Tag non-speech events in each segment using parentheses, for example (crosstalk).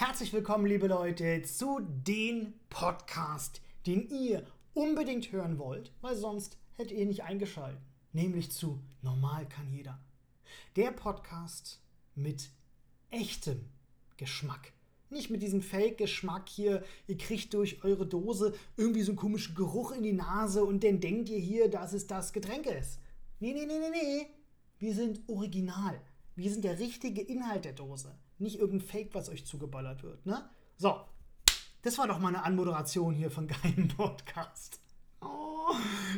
Herzlich willkommen, liebe Leute, zu dem Podcast, den ihr unbedingt hören wollt, weil sonst hättet ihr nicht eingeschaltet. Nämlich zu Normal kann jeder. Der Podcast mit echtem Geschmack. Nicht mit diesem Fake-Geschmack hier, ihr kriegt durch eure Dose irgendwie so einen komischen Geruch in die Nase und dann denkt ihr hier, dass es das Getränk ist. Nee, nee, nee, nee, nee. Wir sind original. Wir sind der richtige Inhalt der Dose. Nicht irgendein Fake, was euch zugeballert wird. Ne? So, das war doch mal eine Anmoderation hier von geilen Podcast. Oh,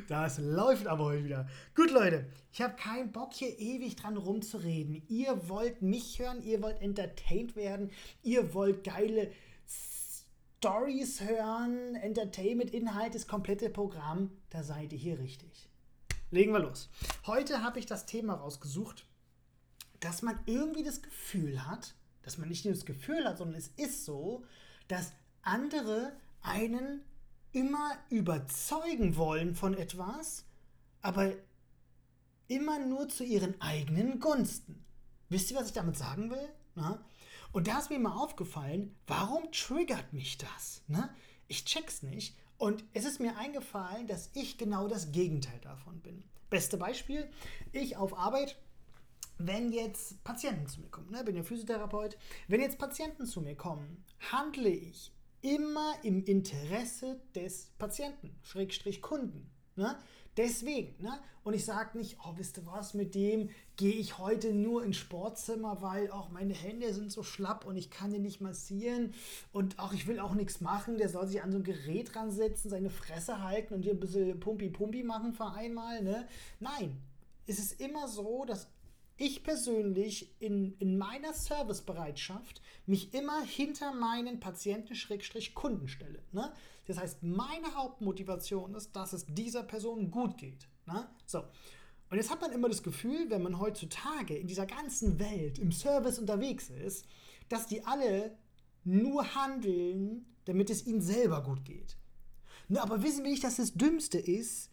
das läuft aber heute wieder. Gut, Leute, ich habe keinen Bock hier ewig dran rumzureden. Ihr wollt mich hören, ihr wollt entertained werden, ihr wollt geile Stories hören, Entertainment, Inhalt, das komplette Programm. Da seid ihr hier richtig. Legen wir los. Heute habe ich das Thema rausgesucht, dass man irgendwie das Gefühl hat, dass man nicht nur das Gefühl hat, sondern es ist so, dass andere einen immer überzeugen wollen von etwas, aber immer nur zu ihren eigenen Gunsten. Wisst ihr, was ich damit sagen will? Na? Und da ist mir mal aufgefallen, warum triggert mich das? Na? Ich check's nicht. Und es ist mir eingefallen, dass ich genau das Gegenteil davon bin. Beste Beispiel, ich auf Arbeit wenn jetzt Patienten zu mir kommen, ne, bin ja Physiotherapeut, wenn jetzt Patienten zu mir kommen, handle ich immer im Interesse des Patienten, Schrägstrich Kunden. Ne? Deswegen, ne? Und ich sage nicht, oh, wisst ihr was, mit dem gehe ich heute nur ins Sportzimmer, weil auch meine Hände sind so schlapp und ich kann den nicht massieren und auch ich will auch nichts machen, der soll sich an so ein Gerät ransetzen, seine Fresse halten und hier ein bisschen Pumpi-Pumpi machen für einmal, ne? Nein, es ist immer so, dass ich persönlich in, in meiner Servicebereitschaft mich immer hinter meinen Patienten-Kunden stelle. Ne? Das heißt, meine Hauptmotivation ist, dass es dieser Person gut geht. Ne? So. Und jetzt hat man immer das Gefühl, wenn man heutzutage in dieser ganzen Welt im Service unterwegs ist, dass die alle nur handeln, damit es ihnen selber gut geht. Ne, aber wissen wir nicht, dass das Dümmste ist,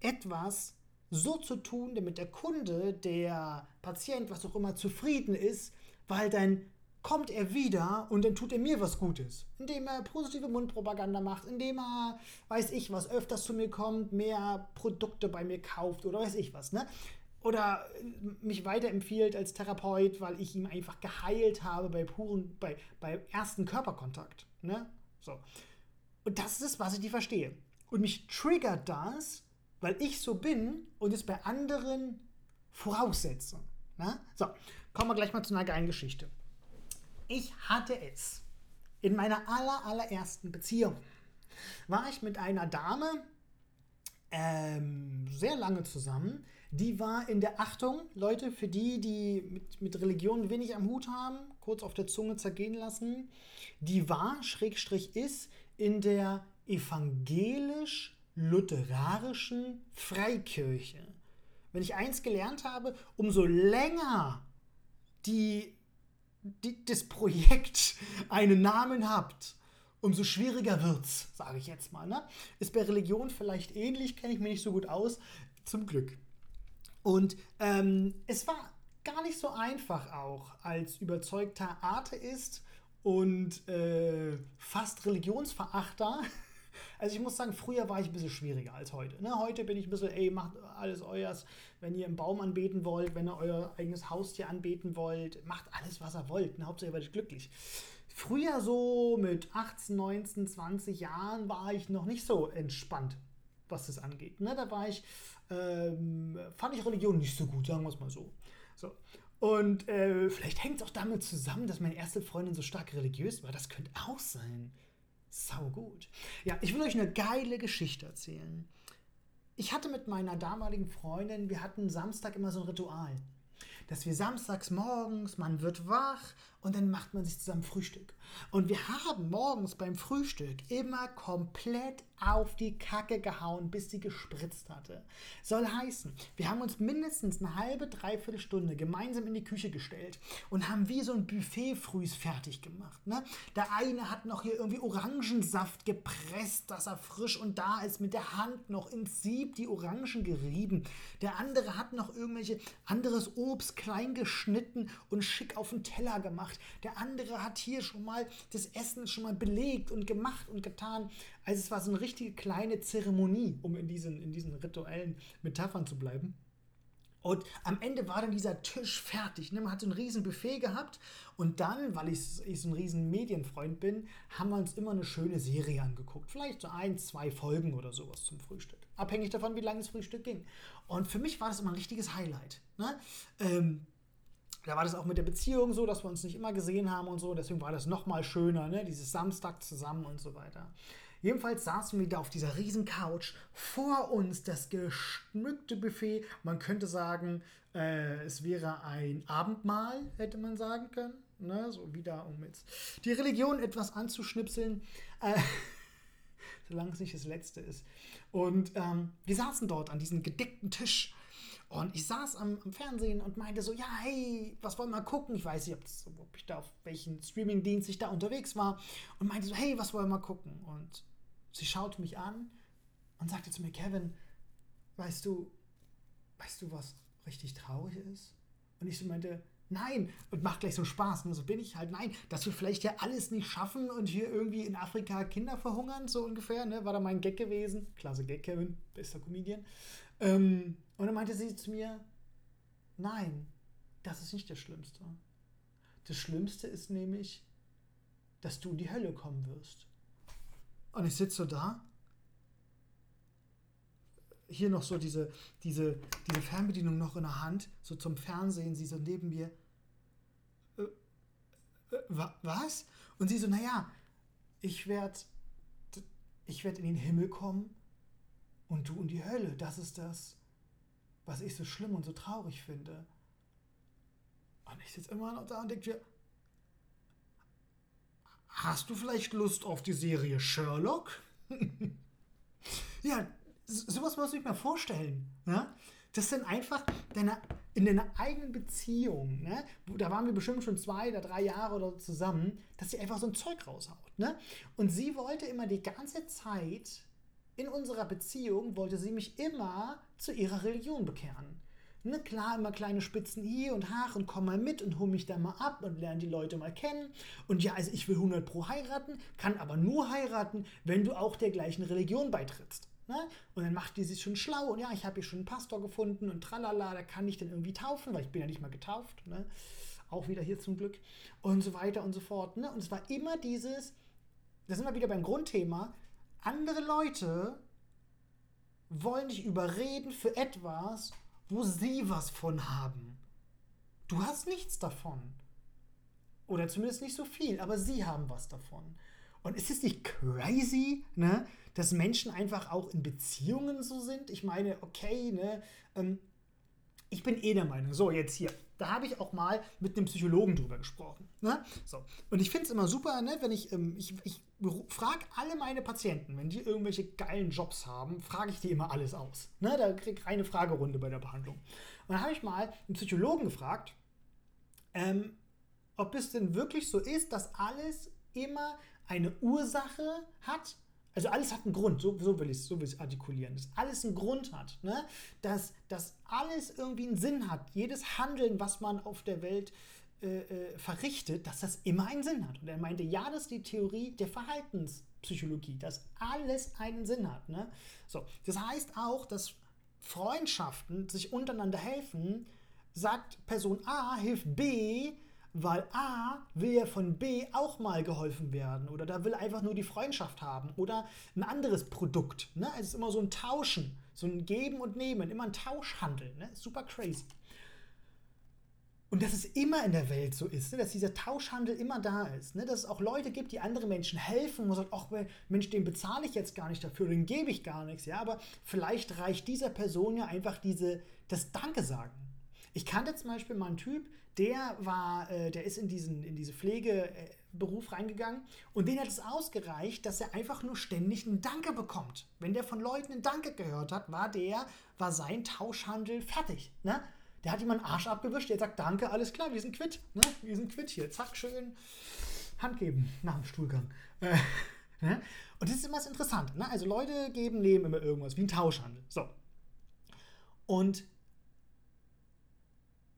etwas so zu tun, damit der Kunde, der Patient, was auch immer, zufrieden ist, weil dann kommt er wieder und dann tut er mir was Gutes. Indem er positive Mundpropaganda macht, indem er, weiß ich was, öfters zu mir kommt, mehr Produkte bei mir kauft oder weiß ich was, ne? Oder mich weiterempfiehlt als Therapeut, weil ich ihm einfach geheilt habe bei puren, bei, bei ersten Körperkontakt, ne? So. Und das ist es, was ich nicht verstehe. Und mich triggert das, weil ich so bin und es bei anderen voraussetze. Na? So, kommen wir gleich mal zu einer geilen Geschichte. Ich hatte es in meiner aller, allerersten Beziehung. War ich mit einer Dame ähm, sehr lange zusammen. Die war in der Achtung, Leute, für die, die mit, mit Religion wenig am Hut haben, kurz auf der Zunge zergehen lassen. Die war, Schrägstrich ist, in der evangelisch lutherarischen Freikirche. Wenn ich eins gelernt habe, umso länger die, die, das Projekt (laughs) einen Namen habt, umso schwieriger wird's, sage ich jetzt mal. Ne? Ist bei Religion vielleicht ähnlich, kenne ich mich nicht so gut aus, zum Glück. Und ähm, es war gar nicht so einfach auch als überzeugter Atheist und äh, fast Religionsverachter also ich muss sagen, früher war ich ein bisschen schwieriger als heute. Ne? Heute bin ich ein bisschen, ey, macht alles euers. Wenn ihr einen Baum anbeten wollt, wenn ihr euer eigenes Haustier anbeten wollt, macht alles, was ihr wollt. Ne? Hauptsache ihr werdet glücklich. Früher so mit 18, 19, 20 Jahren war ich noch nicht so entspannt, was das angeht. Ne? Da war ich, ähm, fand ich Religion nicht so gut, sagen wir es mal so. so. Und äh, vielleicht hängt es auch damit zusammen, dass meine erste Freundin so stark religiös war. Das könnte auch sein. Sau gut. Ja, ich will euch eine geile Geschichte erzählen. Ich hatte mit meiner damaligen Freundin, wir hatten Samstag immer so ein Ritual dass wir samstags morgens, man wird wach und dann macht man sich zusammen Frühstück. Und wir haben morgens beim Frühstück immer komplett auf die Kacke gehauen, bis sie gespritzt hatte. Soll heißen, wir haben uns mindestens eine halbe, dreiviertel Stunde gemeinsam in die Küche gestellt und haben wie so ein Buffet frühs fertig gemacht. Ne? Der eine hat noch hier irgendwie Orangensaft gepresst, dass er frisch und da ist, mit der Hand noch ins Sieb die Orangen gerieben. Der andere hat noch irgendwelche anderes Obst klein geschnitten und schick auf den Teller gemacht. Der andere hat hier schon mal das Essen schon mal belegt und gemacht und getan. Also es war so eine richtige kleine Zeremonie, um in diesen, in diesen rituellen Metaphern zu bleiben. Und am Ende war dann dieser Tisch fertig. Ne? Man hat so ein riesen Buffet gehabt. Und dann, weil ich, ich so ein riesen Medienfreund bin, haben wir uns immer eine schöne Serie angeguckt. Vielleicht so ein, zwei Folgen oder sowas zum Frühstück. Abhängig davon, wie lange das Frühstück ging. Und für mich war das immer ein richtiges Highlight. Ne? Ähm, da war das auch mit der Beziehung so, dass wir uns nicht immer gesehen haben und so. Deswegen war das nochmal schöner, ne? dieses Samstag zusammen und so weiter. Jedenfalls saßen wir da auf dieser riesen Couch. Vor uns das geschmückte Buffet. Man könnte sagen, äh, es wäre ein Abendmahl, hätte man sagen können. Ne? So wieder, um jetzt die Religion etwas anzuschnipseln. Äh, (laughs) solange es nicht das letzte ist. Und ähm, wir saßen dort an diesem gedeckten Tisch. Und ich saß am, am, Fernsehen und meinte so, ja, hey, was wollen wir gucken? Ich weiß nicht, ob ich da auf welchen Streamingdienst ich da unterwegs war. Und meinte so, hey, was wollen wir gucken? Und Sie schaute mich an und sagte zu mir, Kevin, weißt du, weißt du, was richtig traurig ist? Und ich so meinte, nein, und macht gleich so Spaß. Und so bin ich halt, nein, dass wir vielleicht ja alles nicht schaffen und hier irgendwie in Afrika Kinder verhungern, so ungefähr, ne? War da mein Gag gewesen. Klasse Gag, Kevin, bester Comedian. Ähm, und dann meinte sie zu mir, nein, das ist nicht das Schlimmste. Das Schlimmste ist nämlich, dass du in die Hölle kommen wirst. Und ich sitze so da. Hier noch so diese, diese, diese Fernbedienung noch in der Hand, so zum Fernsehen, sie so neben mir. Was? Und sie so, naja, ich werde ich werd in den Himmel kommen und du in die Hölle. Das ist das, was ich so schlimm und so traurig finde. Und ich sitze immer noch da und denke mir, Hast du vielleicht Lust auf die Serie Sherlock? (laughs) ja, sowas muss ich mir vorstellen. Ja? Das sind einfach deine, in deiner eigenen Beziehung, ne? da waren wir bestimmt schon zwei oder drei Jahre oder zusammen, dass sie einfach so ein Zeug raushaut. Ne? Und sie wollte immer die ganze Zeit in unserer Beziehung, wollte sie mich immer zu ihrer Religion bekehren. Ne, klar, immer kleine Spitzen hier und Haare und komm mal mit und hol mich da mal ab und lerne die Leute mal kennen. Und ja, also ich will 100 pro heiraten, kann aber nur heiraten, wenn du auch der gleichen Religion beitrittst. Ne? Und dann macht die sich schon schlau und ja, ich habe hier schon einen Pastor gefunden und tralala, da kann ich dann irgendwie taufen, weil ich bin ja nicht mal getauft. Ne? Auch wieder hier zum Glück. Und so weiter und so fort. Ne? Und es war immer dieses, da sind wir wieder beim Grundthema, andere Leute wollen dich überreden für etwas, wo sie was von haben. Du hast nichts davon. Oder zumindest nicht so viel, aber sie haben was davon. Und ist es nicht crazy, ne, dass Menschen einfach auch in Beziehungen so sind? Ich meine, okay, ne, ähm, ich bin eh der Meinung, so jetzt hier, da habe ich auch mal mit einem Psychologen drüber gesprochen. Ne? So. Und ich finde es immer super, ne, wenn ich, ähm, ich, ich frage alle meine Patienten, wenn die irgendwelche geilen Jobs haben, frage ich die immer alles aus. Ne? Da kriege ich eine Fragerunde bei der Behandlung. Und dann habe ich mal einen Psychologen gefragt, ähm, ob es denn wirklich so ist, dass alles immer eine Ursache hat also alles hat einen Grund, so, so will ich es so artikulieren, dass alles einen Grund hat, ne? dass, dass alles irgendwie einen Sinn hat. Jedes Handeln, was man auf der Welt äh, äh, verrichtet, dass das immer einen Sinn hat. Und er meinte, ja, das ist die Theorie der Verhaltenspsychologie, dass alles einen Sinn hat. Ne? So, das heißt auch, dass Freundschaften sich untereinander helfen, sagt Person A, hilft B, weil A will ja von B auch mal geholfen werden oder da will einfach nur die Freundschaft haben oder ein anderes Produkt. Ne? Es ist immer so ein Tauschen, so ein Geben und Nehmen, immer ein Tauschhandel. Ne? Super crazy. Und dass es immer in der Welt so ist, ne? dass dieser Tauschhandel immer da ist. Ne? Dass es auch Leute gibt, die andere Menschen helfen, wo man sagt, ach Mensch, den bezahle ich jetzt gar nicht dafür, den gebe ich gar nichts. Ja, aber vielleicht reicht dieser Person ja einfach diese, das Danke sagen. Ich kannte zum Beispiel mal einen Typ, der war, äh, der ist in diesen, in diese Pflegeberuf reingegangen und den hat es ausgereicht, dass er einfach nur ständig einen Danke bekommt. Wenn der von Leuten einen Danke gehört hat, war der, war sein Tauschhandel fertig. Ne? Der hat ihm einen Arsch abgewischt, der sagt Danke, alles klar, wir sind quitt. Ne? Wir sind quitt hier. Zack, schön Hand geben nach dem Stuhlgang. Äh, (laughs) ne? Und das ist immer das Interessante. Ne? Also Leute geben, nehmen immer irgendwas, wie ein Tauschhandel. So. Und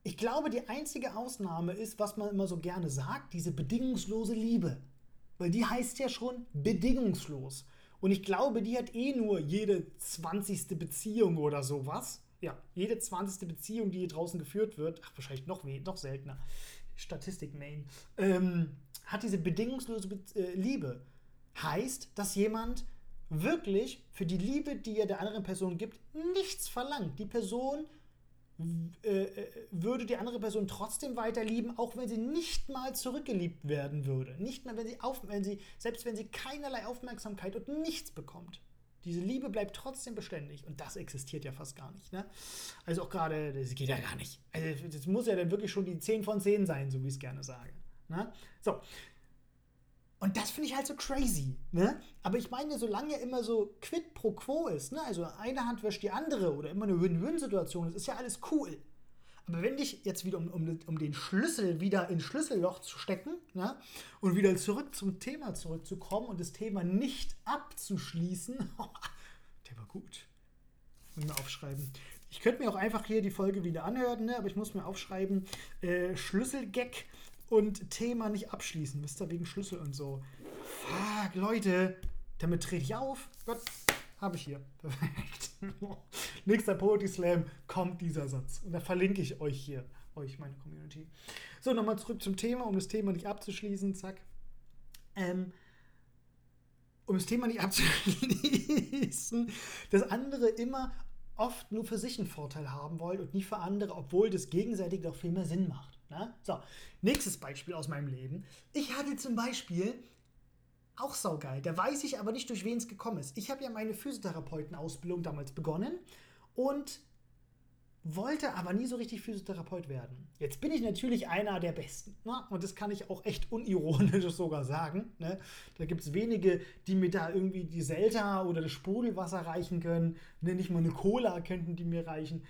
ich glaube, die einzige Ausnahme ist, was man immer so gerne sagt, diese bedingungslose Liebe. Weil die heißt ja schon bedingungslos. Und ich glaube, die hat eh nur jede 20. Beziehung oder sowas. Ja, jede 20. Beziehung, die hier draußen geführt wird, ach, wahrscheinlich noch, noch seltener, Statistik Main, ähm, hat diese bedingungslose Be äh, Liebe. Heißt, dass jemand wirklich für die Liebe, die er der anderen Person gibt, nichts verlangt. Die Person würde die andere Person trotzdem weiter lieben, auch wenn sie nicht mal zurückgeliebt werden würde. Nicht mal, wenn sie, auf, wenn sie selbst wenn sie keinerlei Aufmerksamkeit und nichts bekommt. Diese Liebe bleibt trotzdem beständig und das existiert ja fast gar nicht. Ne? Also auch gerade, das geht ja gar nicht. Also das muss ja dann wirklich schon die 10 von 10 sein, so wie ich es gerne sage. Ne? So, und das finde ich halt so crazy. Ne? Aber ich meine, solange immer so quid pro quo ist, ne? also eine Hand wäscht die andere oder immer eine Win-Win-Situation ist, ist ja alles cool. Aber wenn dich jetzt wieder, um, um, um den Schlüssel wieder ins Schlüsselloch zu stecken ne? und wieder zurück zum Thema zurückzukommen und das Thema nicht abzuschließen, (laughs) der war gut. Muss mir aufschreiben. Ich könnte mir auch einfach hier die Folge wieder anhören, ne? aber ich muss mir aufschreiben, äh, Schlüsselgag und Thema nicht abschließen. Wisst wegen Schlüssel und so. Fuck, Leute, damit trete ich auf. Gott, habe ich hier. (laughs) Perfekt. Nächster Poetry Slam kommt dieser Satz. Und da verlinke ich euch hier, euch, meine Community. So, nochmal zurück zum Thema, um das Thema nicht abzuschließen. Zack. Ähm, um das Thema nicht abzuschließen, dass andere immer oft nur für sich einen Vorteil haben wollen und nicht für andere, obwohl das gegenseitig doch viel mehr Sinn macht. Ne? So, nächstes Beispiel aus meinem Leben. Ich hatte zum Beispiel, auch saugeil, da weiß ich aber nicht, durch wen es gekommen ist. Ich habe ja meine Physiotherapeutenausbildung damals begonnen und wollte aber nie so richtig Physiotherapeut werden. Jetzt bin ich natürlich einer der Besten. Ne? Und das kann ich auch echt unironisch (laughs) sogar sagen. Ne? Da gibt es wenige, die mir da irgendwie die Selta oder das Sprudelwasser reichen können. Ne? Nicht mal eine Cola könnten die mir reichen.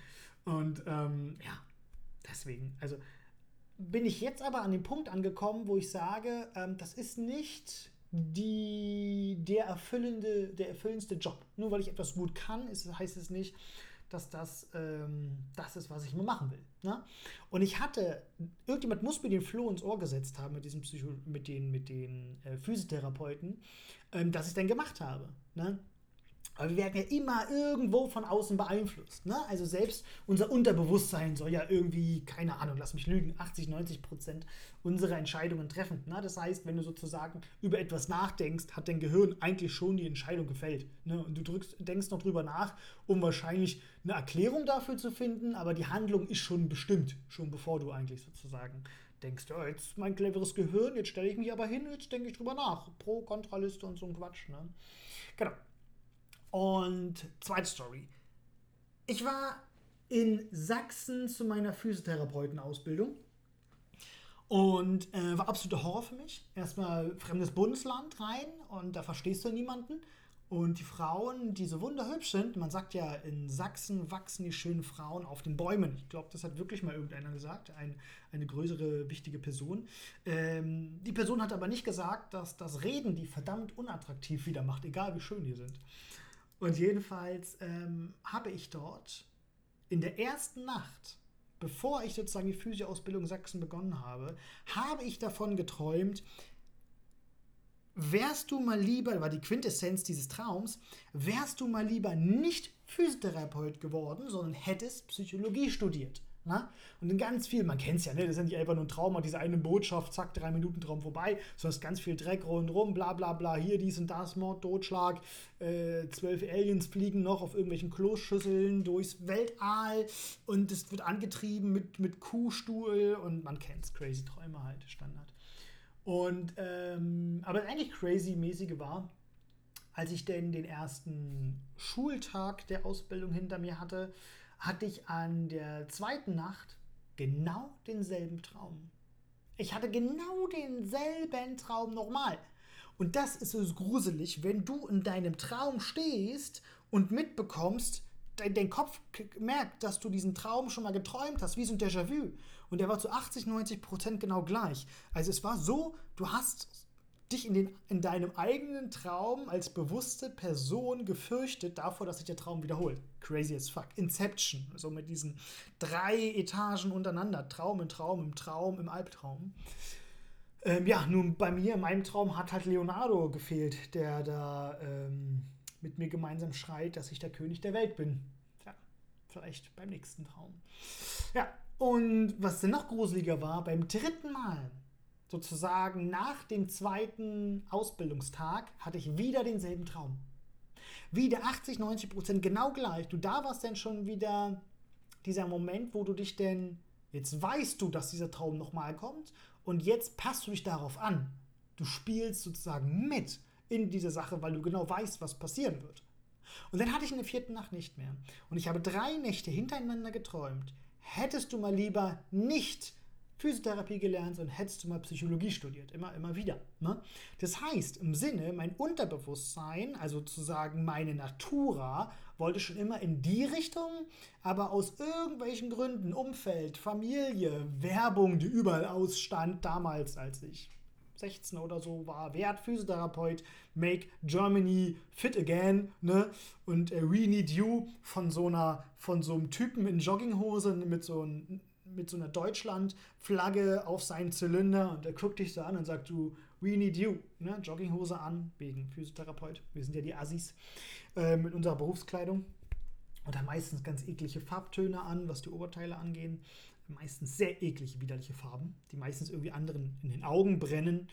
Und ähm, ja, deswegen, also bin ich jetzt aber an dem Punkt angekommen, wo ich sage, ähm, das ist nicht die, der, erfüllende, der erfüllendste Job. Nur weil ich etwas gut kann, ist, heißt es nicht, dass das ähm, das ist, was ich nur machen will. Ne? Und ich hatte, irgendjemand muss mir den Floh ins Ohr gesetzt haben mit, diesem Psycho mit den, mit den äh, Physiotherapeuten, ähm, dass ich dann gemacht habe. Ne? Aber wir werden ja immer irgendwo von außen beeinflusst. Ne? Also selbst unser Unterbewusstsein soll ja irgendwie, keine Ahnung, lass mich lügen, 80, 90 Prozent unserer Entscheidungen treffen. Ne? Das heißt, wenn du sozusagen über etwas nachdenkst, hat dein Gehirn eigentlich schon die Entscheidung gefällt. Ne? Und du drückst, denkst noch drüber nach, um wahrscheinlich eine Erklärung dafür zu finden, aber die Handlung ist schon bestimmt, schon bevor du eigentlich sozusagen denkst, ja, jetzt mein cleveres Gehirn, jetzt stelle ich mich aber hin, jetzt denke ich drüber nach. Pro, Kontraliste und so ein Quatsch. Ne? Genau. Und zweite Story. Ich war in Sachsen zu meiner Physiotherapeutenausbildung und äh, war absoluter Horror für mich. Erstmal fremdes Bundesland rein und da verstehst du niemanden. Und die Frauen, die so wunderhübsch sind, man sagt ja, in Sachsen wachsen die schönen Frauen auf den Bäumen. Ich glaube, das hat wirklich mal irgendeiner gesagt, ein, eine größere, wichtige Person. Ähm, die Person hat aber nicht gesagt, dass das Reden die verdammt unattraktiv wieder macht, egal wie schön die sind. Und jedenfalls ähm, habe ich dort in der ersten Nacht, bevor ich sozusagen die Physioausbildung Sachsen begonnen habe, habe ich davon geträumt, wärst du mal lieber, war die Quintessenz dieses Traums, wärst du mal lieber nicht Physiotherapeut geworden, sondern hättest Psychologie studiert. Na? Und in ganz viel, man kennt es ja, ne? das ja nicht einfach nur ein Trauma, diese eine Botschaft, zack, drei Minuten Traum vorbei, es ist ganz viel Dreck rundherum, bla bla bla, hier dies und das, Mord, Totschlag, äh, zwölf Aliens fliegen noch auf irgendwelchen Kloßschüsseln durchs Weltall und es wird angetrieben mit, mit Kuhstuhl und man kennt es, crazy Träume halt, Standard. Und, ähm, aber das eigentlich crazy-mäßige war, als ich denn den ersten Schultag der Ausbildung hinter mir hatte, hatte ich an der zweiten Nacht genau denselben Traum. Ich hatte genau denselben Traum nochmal. Und das ist so gruselig, wenn du in deinem Traum stehst und mitbekommst, dein, dein Kopf merkt, dass du diesen Traum schon mal geträumt hast, wie so ein Déjà-vu. Und der war zu 80, 90 Prozent genau gleich. Also es war so, du hast dich in, den, in deinem eigenen Traum als bewusste Person gefürchtet davor, dass sich der Traum wiederholt. Crazy as fuck. Inception, so mit diesen drei Etagen untereinander. Traum im Traum, im Traum, im Albtraum. Ähm, ja, nun bei mir, in meinem Traum hat halt Leonardo gefehlt, der da ähm, mit mir gemeinsam schreit, dass ich der König der Welt bin. Ja, vielleicht beim nächsten Traum. Ja, und was denn noch gruseliger war, beim dritten Mal, sozusagen nach dem zweiten Ausbildungstag, hatte ich wieder denselben Traum. Wieder 80, 90 Prozent, genau gleich. Du, da warst denn schon wieder dieser Moment, wo du dich denn, jetzt weißt du, dass dieser Traum nochmal kommt und jetzt passt du dich darauf an. Du spielst sozusagen mit in diese Sache, weil du genau weißt, was passieren wird. Und dann hatte ich in der vierten Nacht nicht mehr. Und ich habe drei Nächte hintereinander geträumt. Hättest du mal lieber nicht Physiotherapie gelernt und hättest du mal Psychologie studiert, immer, immer wieder. Ne? Das heißt, im Sinne, mein Unterbewusstsein, also sozusagen meine Natura, wollte schon immer in die Richtung, aber aus irgendwelchen Gründen, Umfeld, Familie, Werbung, die überall ausstand, damals, als ich 16 oder so war, Wert Physiotherapeut, Make Germany Fit Again, ne? Und äh, We Need You von so einer, von so einem Typen in Jogginghose mit so einem mit so einer Deutschland-Flagge auf seinen Zylinder und er guckt dich so an und sagt, du, we need you. Ne? Jogginghose an, wegen Physiotherapeut. Wir sind ja die Assis äh, mit unserer Berufskleidung. Und haben meistens ganz eklige Farbtöne an, was die Oberteile angehen. Meistens sehr eklige, widerliche Farben, die meistens irgendwie anderen in den Augen brennen.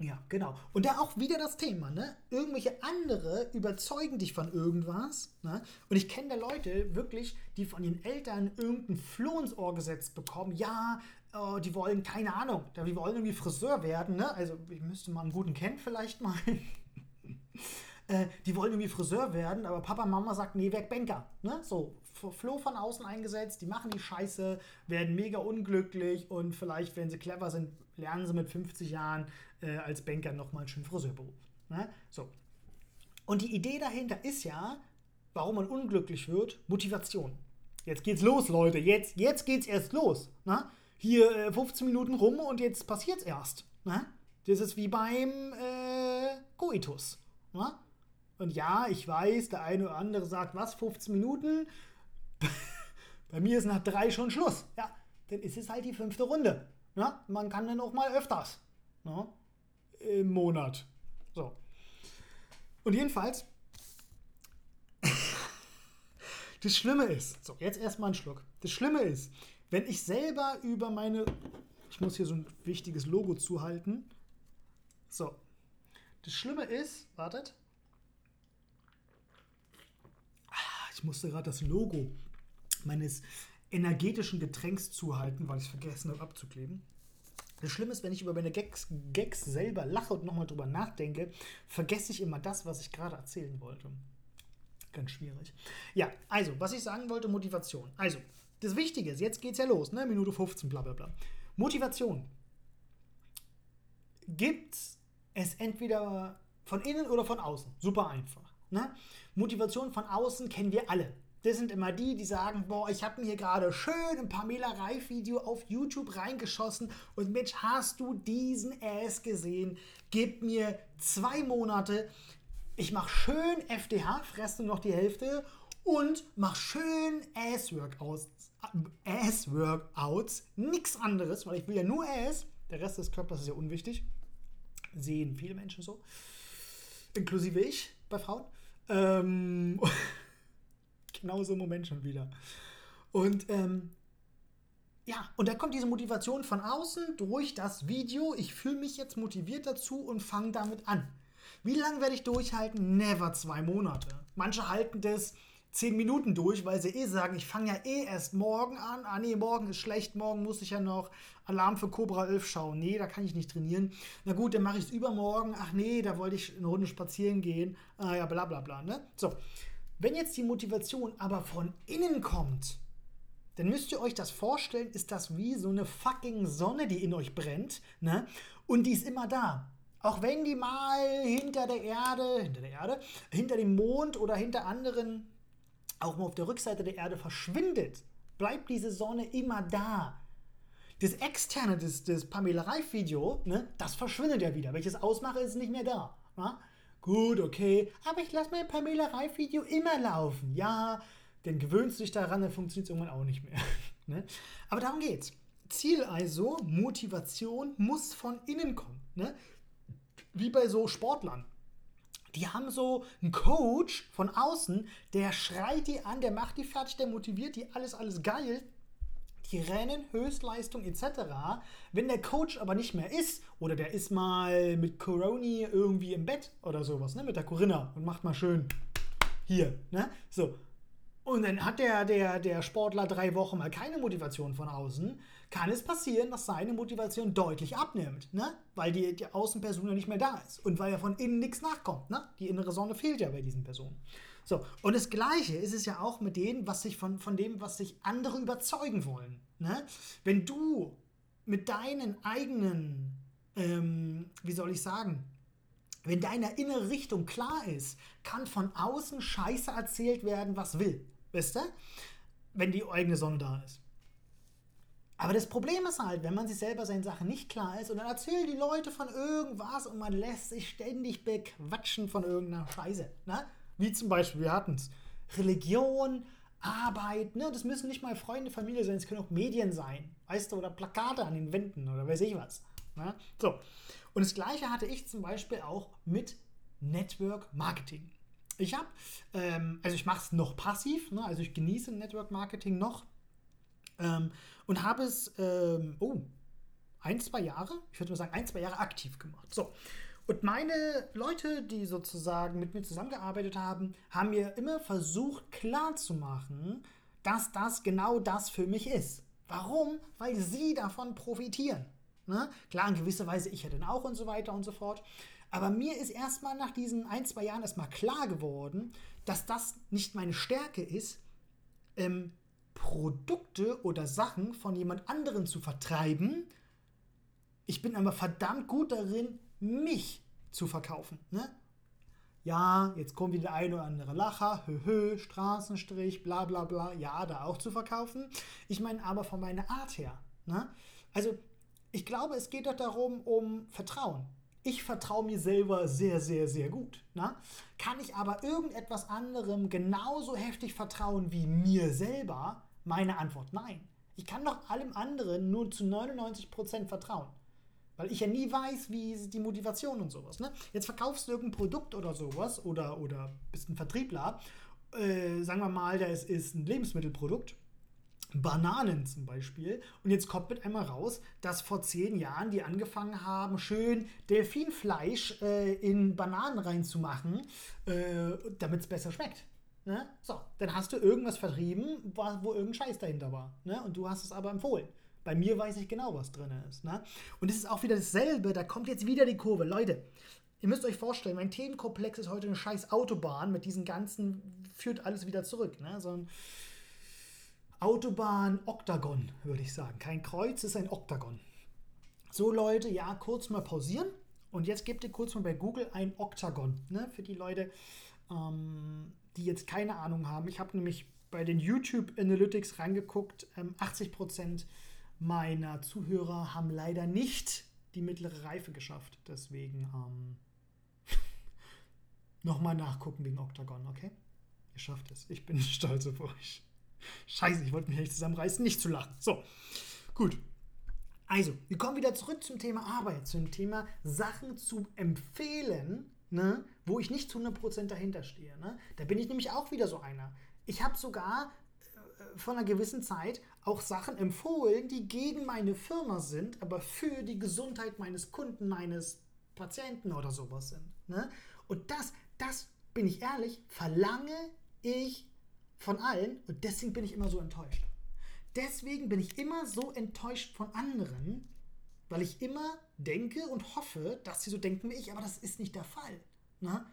Ja, genau. Und da auch wieder das Thema, ne? Irgendwelche andere überzeugen dich von irgendwas, ne? Und ich kenne da Leute wirklich, die von ihren Eltern irgendein Floh ins Ohr gesetzt bekommen. Ja, oh, die wollen, keine Ahnung, die wollen irgendwie Friseur werden, ne? Also, ich müsste mal einen guten kennen vielleicht mal. (laughs) äh, die wollen irgendwie Friseur werden, aber Papa, Mama sagt, nee, weg Banker, ne? So, Floh von außen eingesetzt, die machen die Scheiße, werden mega unglücklich und vielleicht, wenn sie clever sind, lernen sie mit 50 Jahren äh, als Banker nochmal einen schönen Friseurberuf. Ne? So. Und die Idee dahinter ist ja, warum man unglücklich wird, Motivation. Jetzt geht's los, Leute. Jetzt, jetzt geht's erst los. Ne? Hier äh, 15 Minuten rum und jetzt passiert's erst. Ne? Das ist wie beim äh, Coitus. Ne? Und ja, ich weiß, der eine oder andere sagt, was, 15 Minuten? (laughs) Bei mir ist nach drei schon Schluss. Ja, dann ist es halt die fünfte Runde. Ja, man kann dann auch mal öfters. Ja, Im Monat. So. Und jedenfalls, (laughs) das Schlimme ist, so, jetzt erstmal einen Schluck. Das Schlimme ist, wenn ich selber über meine, ich muss hier so ein wichtiges Logo zuhalten. So. Das Schlimme ist, wartet. Ah, ich musste gerade das Logo meines energetischen Getränks zuhalten, weil ich es vergessen habe abzukleben. Das Schlimme ist, wenn ich über meine Gags, Gags selber lache und nochmal drüber nachdenke, vergesse ich immer das, was ich gerade erzählen wollte. Ganz schwierig. Ja, also, was ich sagen wollte, Motivation. Also, das Wichtige ist, jetzt geht es ja los, ne? Minute 15, bla bla bla. Motivation. Gibt es entweder von innen oder von außen? Super einfach. Ne? Motivation von außen kennen wir alle. Das sind immer die, die sagen, boah, ich habe mir hier gerade schön ein Pamela Reif Video auf YouTube reingeschossen und Mensch, hast du diesen Ass gesehen? Gib mir zwei Monate, ich mache schön FDH, fresse noch die Hälfte und mach schön Ass-Workouts. Ass-Workouts, nichts anderes, weil ich will ja nur Ass. Der Rest des Körpers ist ja unwichtig. Sehen viele Menschen so. Inklusive ich bei Frauen. Ähm, (laughs) genau so ein Moment schon wieder. Und ähm, ja, und da kommt diese Motivation von außen durch das Video. Ich fühle mich jetzt motiviert dazu und fange damit an. Wie lange werde ich durchhalten? Never zwei Monate. Manche halten das zehn Minuten durch, weil sie eh sagen, ich fange ja eh erst morgen an. Ah nee, morgen ist schlecht, morgen muss ich ja noch Alarm für Cobra 11 schauen. Nee, da kann ich nicht trainieren. Na gut, dann mache ich es übermorgen. Ach nee, da wollte ich eine Runde spazieren gehen. Ah ja, bla bla bla. Ne? So, wenn jetzt die Motivation aber von innen kommt, dann müsst ihr euch das vorstellen, ist das wie so eine fucking Sonne, die in euch brennt, ne? Und die ist immer da. Auch wenn die mal hinter der Erde, hinter der Erde, hinter dem Mond oder hinter anderen, auch mal auf der Rückseite der Erde verschwindet, bleibt diese Sonne immer da. Das externe, das, das Pamela Reif-Video, ne, das verschwindet ja wieder. Wenn ich es ausmache, ist nicht mehr da. Na? Gut, okay, aber ich lasse mein Pamela Reif-Video immer laufen. Ja, dann gewöhnst du dich daran, dann funktioniert es irgendwann auch nicht mehr. (laughs) ne? Aber darum geht's. Ziel also, Motivation muss von innen kommen. Ne? Wie bei so Sportlern. Die haben so einen Coach von außen, der schreit die an, der macht die fertig, der motiviert die, alles, alles geil. Die rennen, Höchstleistung etc. Wenn der Coach aber nicht mehr ist oder der ist mal mit Coroni irgendwie im Bett oder sowas, ne, mit der Corinna und macht mal schön hier, ne, so. Und dann hat der, der, der Sportler drei Wochen mal keine Motivation von außen kann es passieren, dass seine Motivation deutlich abnimmt, ne? weil die, die Außenperson ja nicht mehr da ist und weil ja von innen nichts nachkommt. Ne? Die innere Sonne fehlt ja bei diesen Personen. So, und das Gleiche ist es ja auch mit dem, was sich von, von dem, was sich andere überzeugen wollen. Ne? Wenn du mit deinen eigenen, ähm, wie soll ich sagen, wenn deine innere Richtung klar ist, kann von außen Scheiße erzählt werden, was will. Wisst ihr? Wenn die eigene Sonne da ist. Aber das Problem ist halt, wenn man sich selber seinen Sachen nicht klar ist und dann erzählen die Leute von irgendwas und man lässt sich ständig bequatschen von irgendeiner Scheiße. Ne? Wie zum Beispiel, wir hatten es, Religion, Arbeit, ne? das müssen nicht mal Freunde, Familie sein, es können auch Medien sein, weißt du, oder Plakate an den Wänden oder weiß ich was. Ne? So. Und das gleiche hatte ich zum Beispiel auch mit Network Marketing. Ich habe, ähm, also ich mache es noch passiv, ne? also ich genieße Network Marketing noch ähm, und habe es, ähm, oh, ein, zwei Jahre, ich würde mal sagen, ein, zwei Jahre aktiv gemacht. So. Und meine Leute, die sozusagen mit mir zusammengearbeitet haben, haben mir immer versucht klarzumachen, dass das genau das für mich ist. Warum? Weil sie davon profitieren. Ne? Klar, in gewisser Weise ich ja dann auch und so weiter und so fort. Aber mir ist erstmal nach diesen ein, zwei Jahren erstmal klar geworden, dass das nicht meine Stärke ist, ähm, Produkte oder Sachen von jemand anderem zu vertreiben. Ich bin aber verdammt gut darin, mich zu verkaufen. Ne? Ja, jetzt kommt wieder ein oder andere Lacher, höhö, Straßenstrich, bla bla bla, ja, da auch zu verkaufen. Ich meine aber von meiner Art her. Ne? Also, ich glaube, es geht doch darum, um Vertrauen. Ich vertraue mir selber sehr, sehr, sehr gut. Ne? Kann ich aber irgendetwas anderem genauso heftig vertrauen wie mir selber? Meine Antwort nein. Ich kann doch allem anderen nur zu 99% vertrauen. Weil ich ja nie weiß, wie die Motivation und sowas. Ne? Jetzt verkaufst du irgendein Produkt oder sowas oder, oder bist ein Vertriebler. Äh, sagen wir mal, das ist ein Lebensmittelprodukt Bananen zum Beispiel. Und jetzt kommt mit einmal raus, dass vor zehn Jahren die angefangen haben, schön Delfinfleisch äh, in Bananen reinzumachen, äh, damit es besser schmeckt. Ne? So, dann hast du irgendwas vertrieben, wo irgendein Scheiß dahinter war. Ne? Und du hast es aber empfohlen. Bei mir weiß ich genau, was drin ist. Ne? Und es ist auch wieder dasselbe, da kommt jetzt wieder die Kurve. Leute, ihr müsst euch vorstellen, mein Themenkomplex ist heute eine scheiß Autobahn mit diesen ganzen, führt alles wieder zurück. Ne? So ein Autobahn-Oktagon, würde ich sagen. Kein Kreuz, ist ein Oktagon. So, Leute, ja, kurz mal pausieren. Und jetzt gebt ihr kurz mal bei Google ein Oktagon. Ne? Für die Leute, ähm, die jetzt keine Ahnung haben. Ich habe nämlich bei den YouTube Analytics reingeguckt. Ähm, 80% meiner Zuhörer haben leider nicht die mittlere Reife geschafft. Deswegen ähm, (laughs) nochmal nachgucken wegen Oktagon, okay? Ihr schafft es. Ich bin (laughs) stolz auf euch. Scheiße, ich wollte mich nicht zusammenreißen, nicht zu lachen. So, gut. Also, wir kommen wieder zurück zum Thema Arbeit, zum Thema Sachen zu empfehlen, ne, wo ich nicht zu 100% dahinter stehe. Ne? Da bin ich nämlich auch wieder so einer. Ich habe sogar äh, von einer gewissen Zeit auch Sachen empfohlen, die gegen meine Firma sind, aber für die Gesundheit meines Kunden, meines Patienten oder sowas sind. Ne? Und das, das, bin ich ehrlich, verlange ich von allen und deswegen bin ich immer so enttäuscht. Deswegen bin ich immer so enttäuscht von anderen, weil ich immer denke und hoffe, dass sie so denken wie ich, aber das ist nicht der Fall. Na?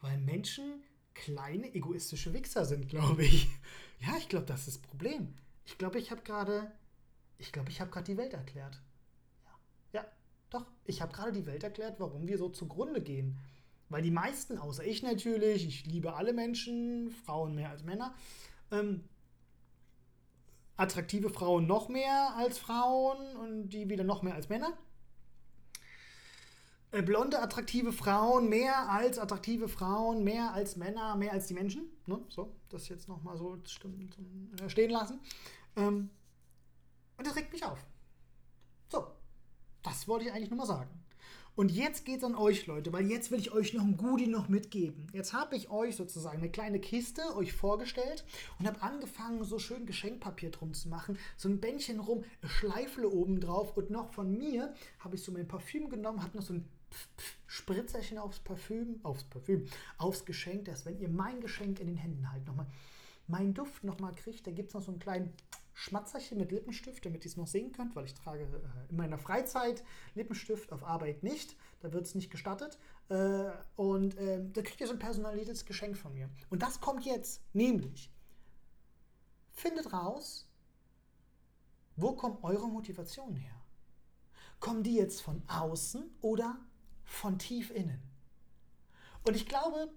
Weil Menschen kleine egoistische Wichser sind, glaube ich. (laughs) Ja, ich glaube, das ist das Problem. Ich glaube, ich habe gerade, ich glaube, ich habe gerade die Welt erklärt. Ja, ja, doch. Ich habe gerade die Welt erklärt, warum wir so zugrunde gehen. Weil die meisten, außer ich natürlich, ich liebe alle Menschen, Frauen mehr als Männer, ähm, attraktive Frauen noch mehr als Frauen und die wieder noch mehr als Männer. Äh, blonde, attraktive Frauen mehr als attraktive Frauen, mehr als Männer, mehr als die Menschen. Ne? So, das jetzt nochmal so äh, stehen lassen. Ähm, und das regt mich auf. So, das wollte ich eigentlich nur mal sagen. Und jetzt geht es an euch, Leute, weil jetzt will ich euch noch ein Goodie noch mitgeben. Jetzt habe ich euch sozusagen eine kleine Kiste euch vorgestellt und habe angefangen, so schön Geschenkpapier drum zu machen. So ein Bändchen rum, Schleifle oben drauf und noch von mir habe ich so mein Parfüm genommen, habe noch so ein Spritzerchen aufs Parfüm, aufs Parfüm, aufs Geschenk, dass wenn ihr mein Geschenk in den Händen haltet, nochmal meinen Duft nochmal kriegt, da gibt es noch so einen kleinen Schmatzerchen mit Lippenstift, damit ihr es noch sehen könnt, weil ich trage äh, in meiner Freizeit Lippenstift, auf Arbeit nicht. Da wird es nicht gestattet. Äh, und äh, da kriegt ihr so ein personalisiertes Geschenk von mir. Und das kommt jetzt, nämlich, findet raus, wo kommt eure Motivation her? Kommen die jetzt von außen oder von tief innen? Und ich glaube,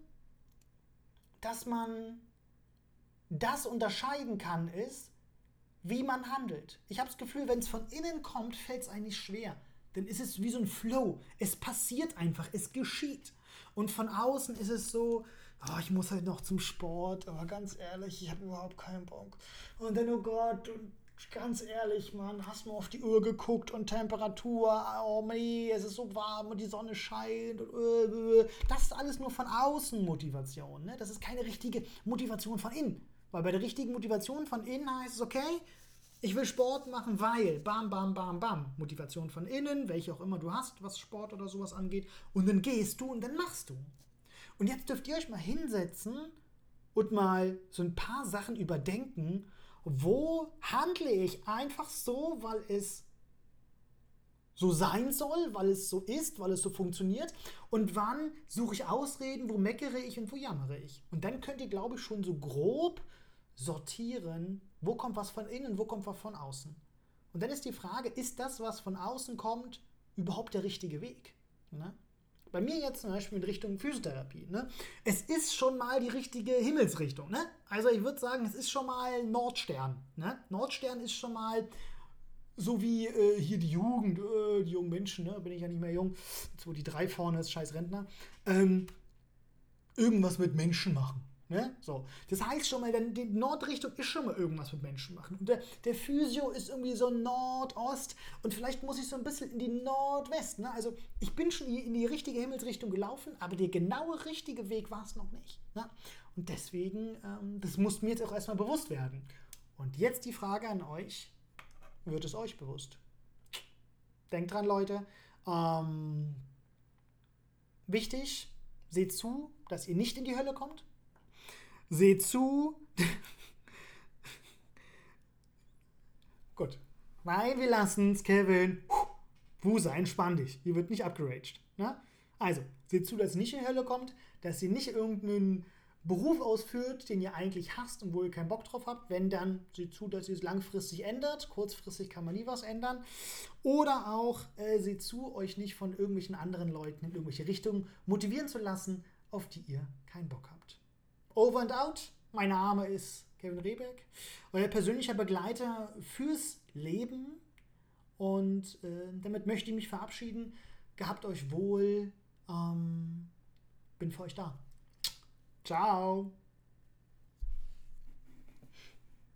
dass man das unterscheiden kann, ist, wie man handelt. Ich habe das Gefühl, wenn es von innen kommt, fällt es eigentlich schwer. Denn es ist wie so ein Flow. Es passiert einfach, es geschieht. Und von außen ist es so, oh, ich muss halt noch zum Sport, aber ganz ehrlich, ich habe überhaupt keinen Bock. Und dann, oh Gott, ganz ehrlich, Mann, hast du auf die Uhr geguckt und Temperatur, oh nee, es ist so warm und die Sonne scheint. Und, uh, das ist alles nur von außen Motivation. Ne? Das ist keine richtige Motivation von innen. Weil bei der richtigen Motivation von innen heißt es, okay, ich will Sport machen, weil, bam, bam, bam, bam. Motivation von innen, welche auch immer du hast, was Sport oder sowas angeht. Und dann gehst du und dann machst du. Und jetzt dürft ihr euch mal hinsetzen und mal so ein paar Sachen überdenken. Wo handle ich einfach so, weil es so sein soll, weil es so ist, weil es so funktioniert? Und wann suche ich Ausreden, wo meckere ich und wo jammere ich? Und dann könnt ihr, glaube ich, schon so grob sortieren, wo kommt was von innen, wo kommt was von außen. Und dann ist die Frage, ist das, was von außen kommt, überhaupt der richtige Weg? Ne? Bei mir jetzt zum Beispiel in Richtung Physiotherapie. Ne? Es ist schon mal die richtige Himmelsrichtung. Ne? Also ich würde sagen, es ist schon mal Nordstern. Ne? Nordstern ist schon mal so wie äh, hier die Jugend, äh, die jungen Menschen, ne? bin ich ja nicht mehr jung, jetzt wo die drei vorne ist, scheiß Rentner, ähm, irgendwas mit Menschen machen. Ne? So. Das heißt schon mal, die Nordrichtung ist schon mal irgendwas mit Menschen machen. Und der, der Physio ist irgendwie so Nordost und vielleicht muss ich so ein bisschen in die Nordwest. Ne? Also ich bin schon in die richtige Himmelsrichtung gelaufen, aber der genaue richtige Weg war es noch nicht. Ne? Und deswegen, ähm, das muss mir jetzt auch erstmal bewusst werden. Und jetzt die Frage an euch, wird es euch bewusst? Denkt dran, Leute. Ähm, wichtig, seht zu, dass ihr nicht in die Hölle kommt Seht zu. (laughs) Gut. Nein, wir lassen es, Kevin. Wuse, entspann dich. Hier wird nicht abgeraged. Ne? Also, seht zu, dass ihr nicht in die Hölle kommt, dass ihr nicht irgendeinen Beruf ausführt, den ihr eigentlich hasst und wo ihr keinen Bock drauf habt. Wenn dann, seht zu, dass ihr es langfristig ändert. Kurzfristig kann man nie was ändern. Oder auch, äh, seht zu, euch nicht von irgendwelchen anderen Leuten in irgendwelche Richtungen motivieren zu lassen, auf die ihr keinen Bock habt. Over and out. Mein Name ist Kevin Rehbeck, euer persönlicher Begleiter fürs Leben. Und äh, damit möchte ich mich verabschieden. Gehabt euch wohl. Ähm, bin für euch da. Ciao.